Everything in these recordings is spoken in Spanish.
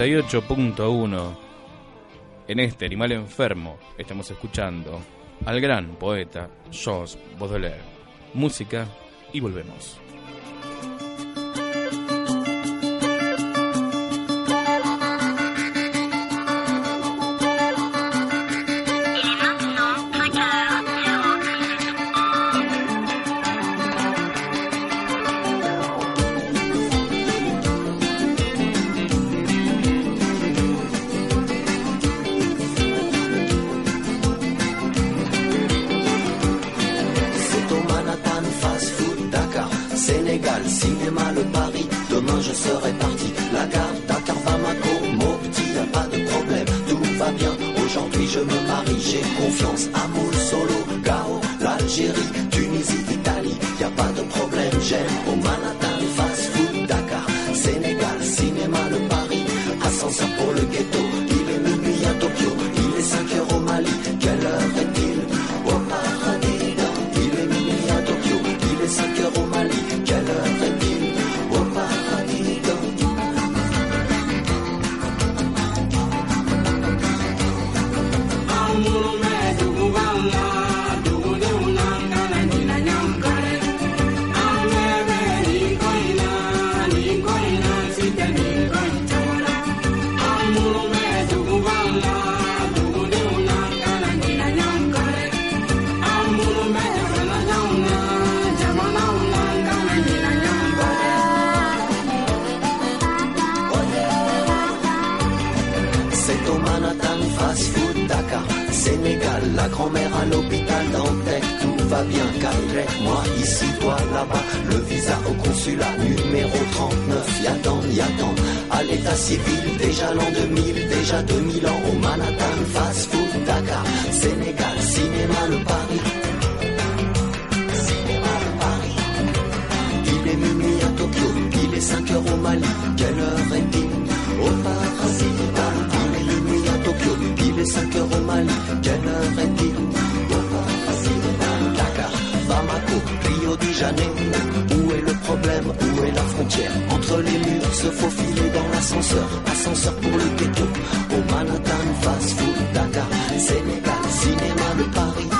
98.1, en este animal enfermo, estamos escuchando al gran poeta Georges Baudelaire. Música y volvemos. La grand-mère à l'hôpital Dantec, tout va bien Caire, moi ici, toi là-bas, le visa au consulat numéro 39, y'attend, y'attend, à l'état civil, déjà l'an 2000, déjà 2000 ans au Manhattan Fast Food Dakar, Sénégal, cinéma le Paris. Cinéma le Paris. Il est minuit à Tokyo, il est 5 heures au Mali, quelle heure est-il? Au paradis, 5 heures au Mali, quelle heure est-il? Au paradis, Dakar, Bamako, Rio de Janeiro, où est le problème, où est la frontière? Entre les murs, se faufiler dans l'ascenseur, ascenseur pour le ghetto, au Manhattan, fast food, Dakar, Sénégal, cinéma, le Paris.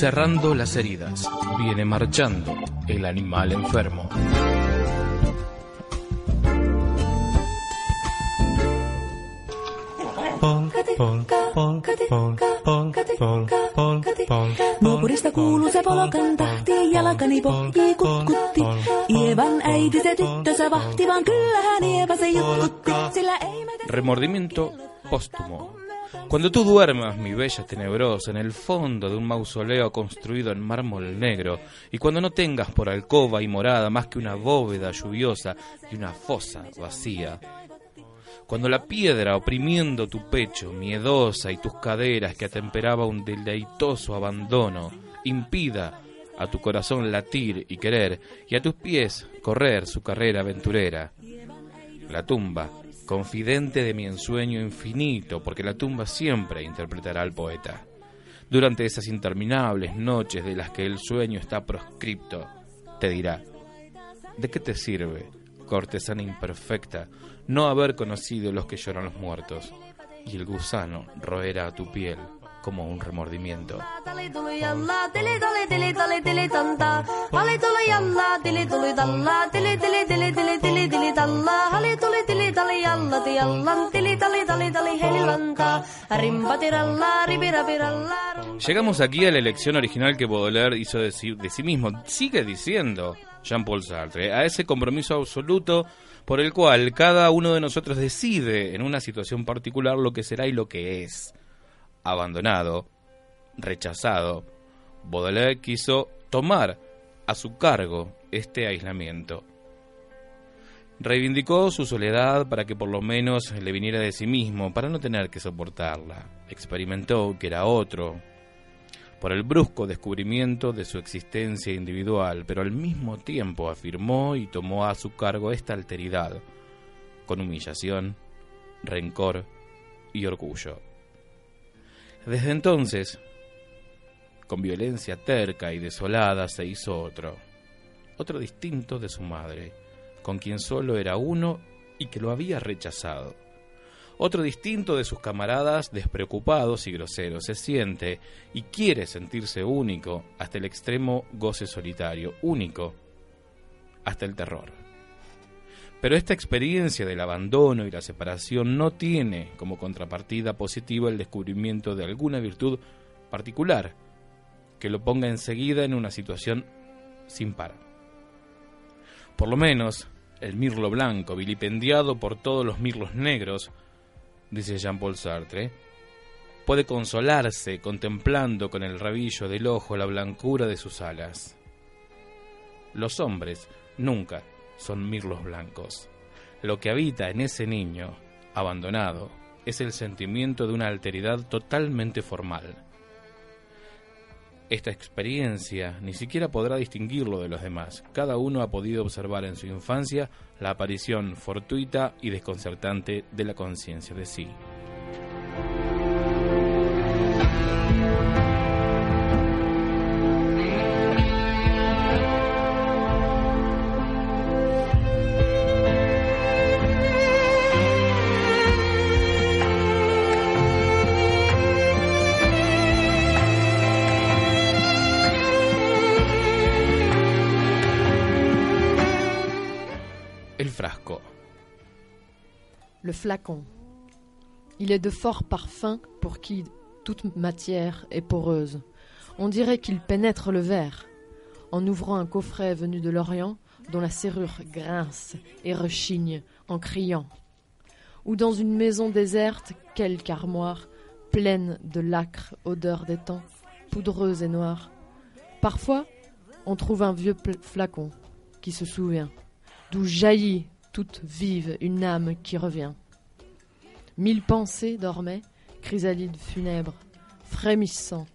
Cerrando las heridas, viene marchando el animal enfermo. Nukurista kuuluu se polokan tahti, jalkani pohjii kutkutti. Ievan äiti se tyttönsä vahti, vaan kyllähän Ieva se jutkutti, sillä ei me... Remordimiento póstumo. Cuando tú duermas, mi bella tenebrosa, en el fondo de un mausoleo construido en mármol negro, y cuando no tengas por alcoba y morada más que una bóveda lluviosa y una fosa vacía, cuando la piedra oprimiendo tu pecho, miedosa, y tus caderas que atemperaba un deleitoso abandono, impida a tu corazón latir y querer, y a tus pies correr su carrera aventurera. La tumba, confidente de mi ensueño infinito, porque la tumba siempre interpretará al poeta. Durante esas interminables noches de las que el sueño está proscripto, te dirá, ¿de qué te sirve, cortesana imperfecta, no haber conocido los que lloran los muertos? Y el gusano roerá tu piel como un remordimiento. Llegamos aquí a la elección original que Baudelaire hizo de sí, de sí mismo. Sigue diciendo Jean-Paul Sartre, a ese compromiso absoluto por el cual cada uno de nosotros decide en una situación particular lo que será y lo que es. Abandonado, rechazado, Baudelaire quiso tomar a su cargo este aislamiento. Reivindicó su soledad para que por lo menos le viniera de sí mismo, para no tener que soportarla. Experimentó que era otro, por el brusco descubrimiento de su existencia individual, pero al mismo tiempo afirmó y tomó a su cargo esta alteridad, con humillación, rencor y orgullo. Desde entonces, con violencia terca y desolada, se hizo otro, otro distinto de su madre, con quien solo era uno y que lo había rechazado. Otro distinto de sus camaradas, despreocupados y groseros, se siente y quiere sentirse único hasta el extremo goce solitario, único hasta el terror. Pero esta experiencia del abandono y la separación no tiene como contrapartida positiva el descubrimiento de alguna virtud particular que lo ponga enseguida en una situación sin par. Por lo menos, el mirlo blanco, vilipendiado por todos los mirlos negros, dice Jean-Paul Sartre, puede consolarse contemplando con el rabillo del ojo la blancura de sus alas. Los hombres nunca son mirlos blancos. Lo que habita en ese niño, abandonado, es el sentimiento de una alteridad totalmente formal. Esta experiencia ni siquiera podrá distinguirlo de los demás. Cada uno ha podido observar en su infancia la aparición fortuita y desconcertante de la conciencia de sí. Le flacon. Il est de fort parfum pour qui toute matière est poreuse. On dirait qu'il pénètre le verre. En ouvrant un coffret venu de l'Orient, dont la serrure grince et rechigne en criant. Ou dans une maison déserte, quelque armoire, pleine de l'âcre odeur des temps, poudreuse et noire. Parfois, on trouve un vieux flacon qui se souvient, d'où jaillit toute vive une âme qui revient. Mille pensées dormaient, chrysalides funèbres, frémissant,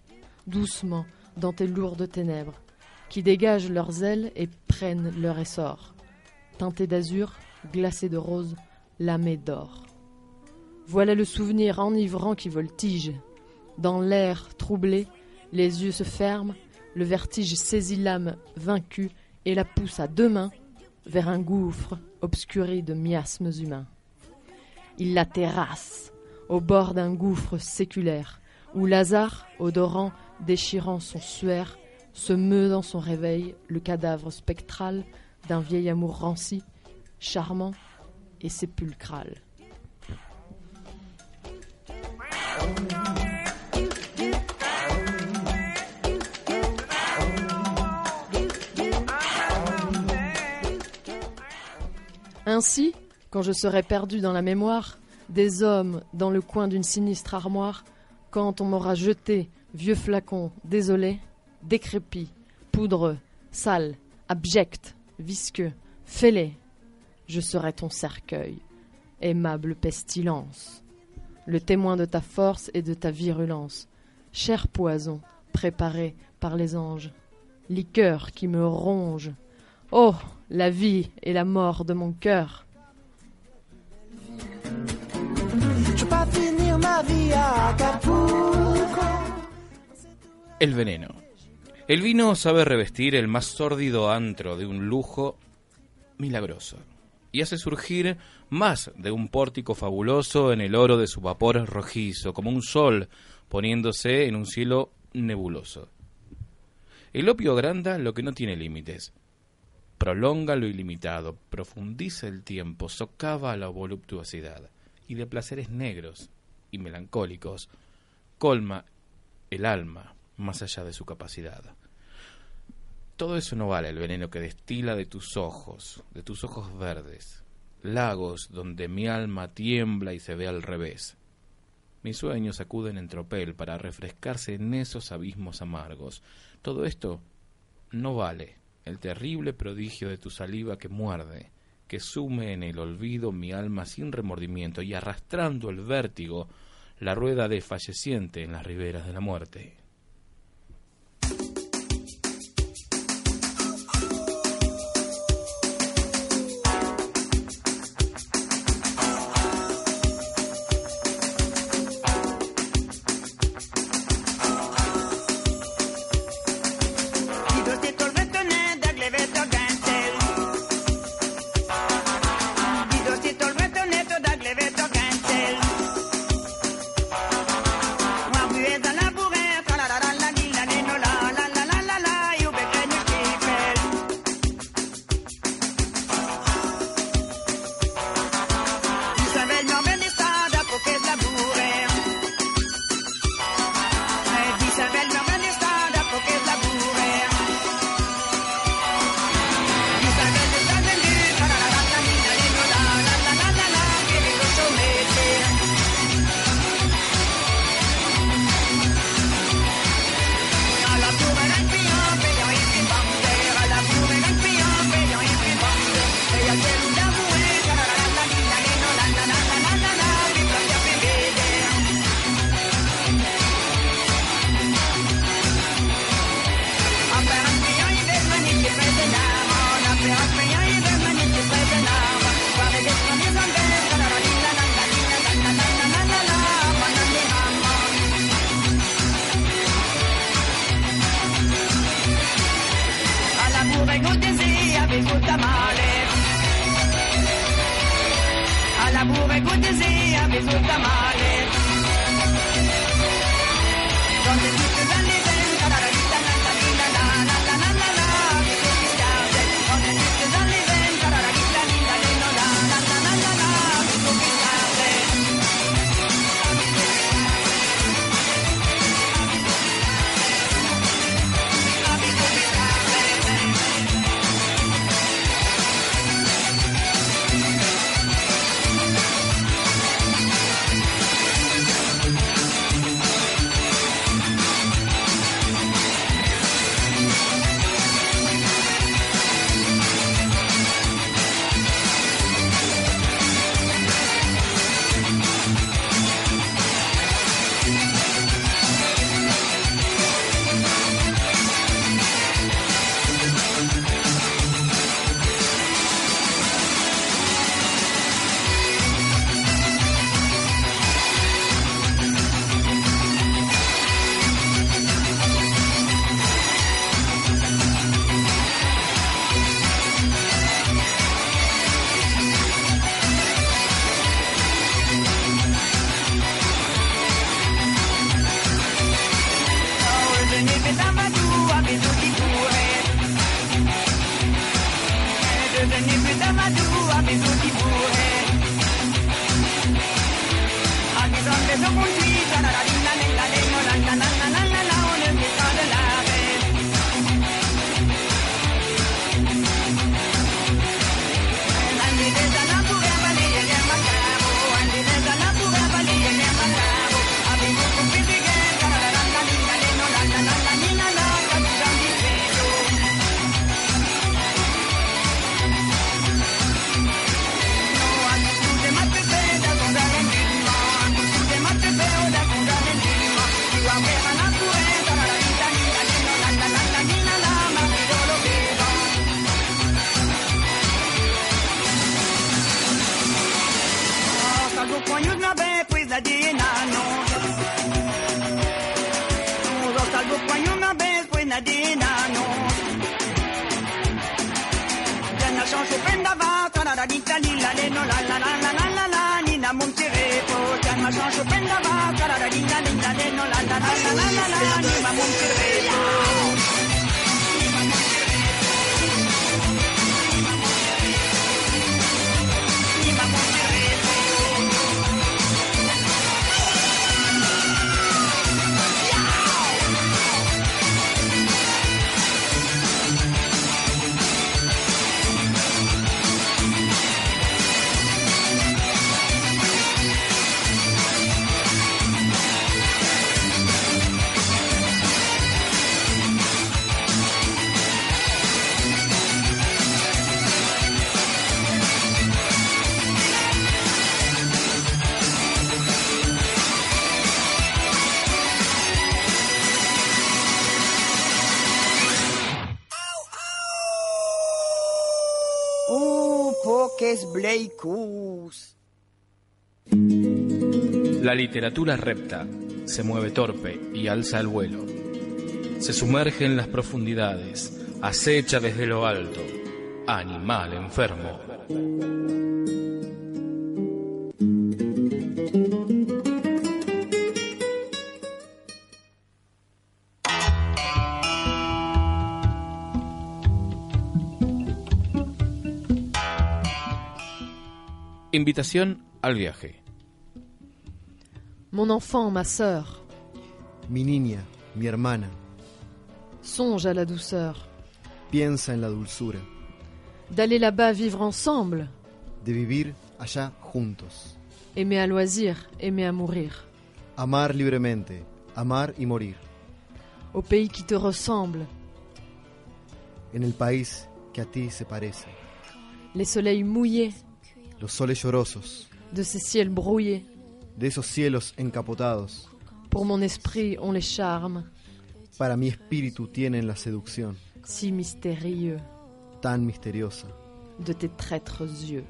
doucement dans tes lourdes ténèbres, qui dégagent leurs ailes et prennent leur essor, teintés d'azur, glacés de rose, lamés d'or. Voilà le souvenir enivrant qui voltige. Dans l'air troublé, les yeux se ferment, le vertige saisit l'âme vaincue et la pousse à deux mains vers un gouffre obscuré de miasmes humains. Il la terrasse au bord d'un gouffre séculaire où Lazare, odorant, déchirant son suaire, se meut dans son réveil le cadavre spectral d'un vieil amour ranci, charmant et sépulcral. Ainsi, quand je serai perdu dans la mémoire, des hommes dans le coin d'une sinistre armoire, quand on m'aura jeté, vieux flacon, désolé, décrépit, poudreux, sale, abject, visqueux, fêlé, je serai ton cercueil, aimable pestilence, le témoin de ta force et de ta virulence, cher poison préparé par les anges, liqueur qui me ronge, oh, la vie et la mort de mon cœur. El veneno. El vino sabe revestir el más sórdido antro de un lujo milagroso y hace surgir más de un pórtico fabuloso en el oro de su vapor rojizo, como un sol poniéndose en un cielo nebuloso. El opio agranda lo que no tiene límites, prolonga lo ilimitado, profundiza el tiempo, socava la voluptuosidad, y de placeres negros y melancólicos, colma el alma más allá de su capacidad. Todo eso no vale el veneno que destila de tus ojos, de tus ojos verdes, lagos donde mi alma tiembla y se ve al revés. Mis sueños acuden en tropel para refrescarse en esos abismos amargos. Todo esto no vale el terrible prodigio de tu saliva que muerde, que sume en el olvido mi alma sin remordimiento y arrastrando el vértigo la rueda de falleciente en las riberas de la muerte. Canada dita ni la le no la la la la la la la ni na mon petit repo tiens ma change prenda va canada dita ni la le no la la la la la la la ni ma mon petit bleicus. La literatura repta, se mueve torpe y alza el vuelo. Se sumerge en las profundidades, acecha desde lo alto. Animal enfermo. Invitación al viaje. Mon enfant, ma sœur, Mi niña, mi hermana, songe à la douceur. Piensa en la dulzura. D'aller là-bas vivre ensemble, de vivir allá juntos, aimer à loisir, aimer à mourir, amar libremente, amar y morir, au pays qui te ressemble, en el país que a ti se parece, les soleils mouillés los soles llorosos, de ces ciels brouillés. de esos cielos encapotados, Pour mon esprit, on les charme, para mi espíritu tienen la seducción si mystérieux, tan misteriosa de tes traîtres yeux,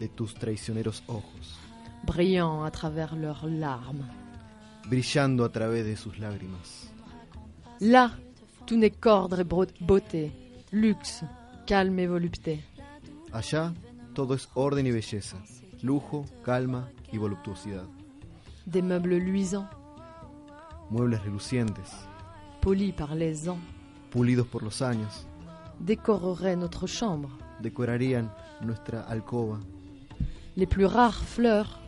de tus traicioneros ojos, brillant à travers leurs larmes. brillando a través de sus lágrimas. Là, tout n'est qu'ordre et beauté, luxe, calme et volupté. Allá todo es orden y belleza, lujo, calma y voluptuosidad, Des meubles luisants, muebles relucientes, polis par les ans, pulidos por los años, décoreraient notre chambre. decorarían nuestra alcoba, Les plus rares fleurs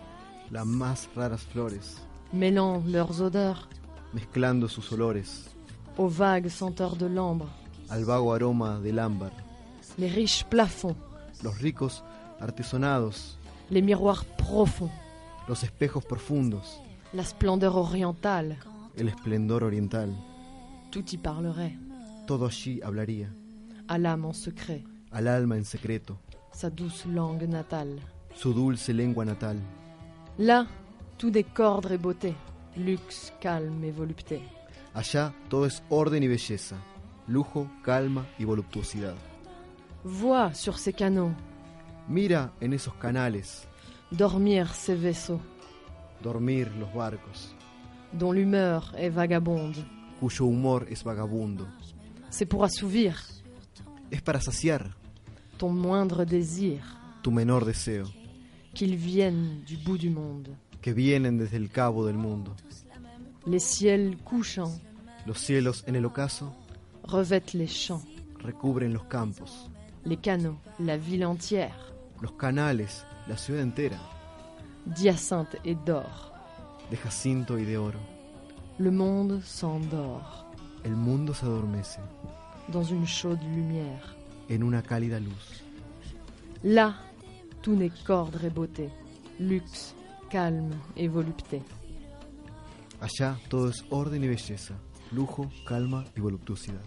las más raras flores, mêlant leurs odeurs. Mezclando sus olores. Aux vagues senteurs de l'ambre. al vago aroma del ámbar, Les riches plafonds, los ricos artesonados, les miroirs profonds, los espejos profundos, la splendeur orientale, el esplendor oriental, tout y parlerait, todo allí hablaría, à l'âme en secret, al alma en secreto, sa douce langue natale. su dulce lengua natal. Là, tout qu'ordre et beauté, luxe, calme et volupté. Allá todo es orden y belleza, lujo, calma y voluptuosidad. Vois sur ces canaux Mira en esos canales, dormir ces vaisseaux, dormir los barcos, dont l'humeur est vagabonde. cuyo humor es vagabundo. C'est pour assouvir. Es para saciar ton moindre désir. tu menor deseo, qu'ils viennent du bout du monde. que vienen desde el cabo del mundo. Les ciels couchants Los cielos en el ocaso revêtent les champs, recubren los campos, les canaux, la ville entière, los canales, la ciudad entera, d'hyacinthe et d'or. de jacinto y de oro. Le monde s'endort El mundo se adormece dans une chaude lumière. en una cálida luz. Là, tout n'est qu'ordre et beauté, luxe, calme et volupté. Allá todo es orden y belleza, lujo, calma y voluptuosidad.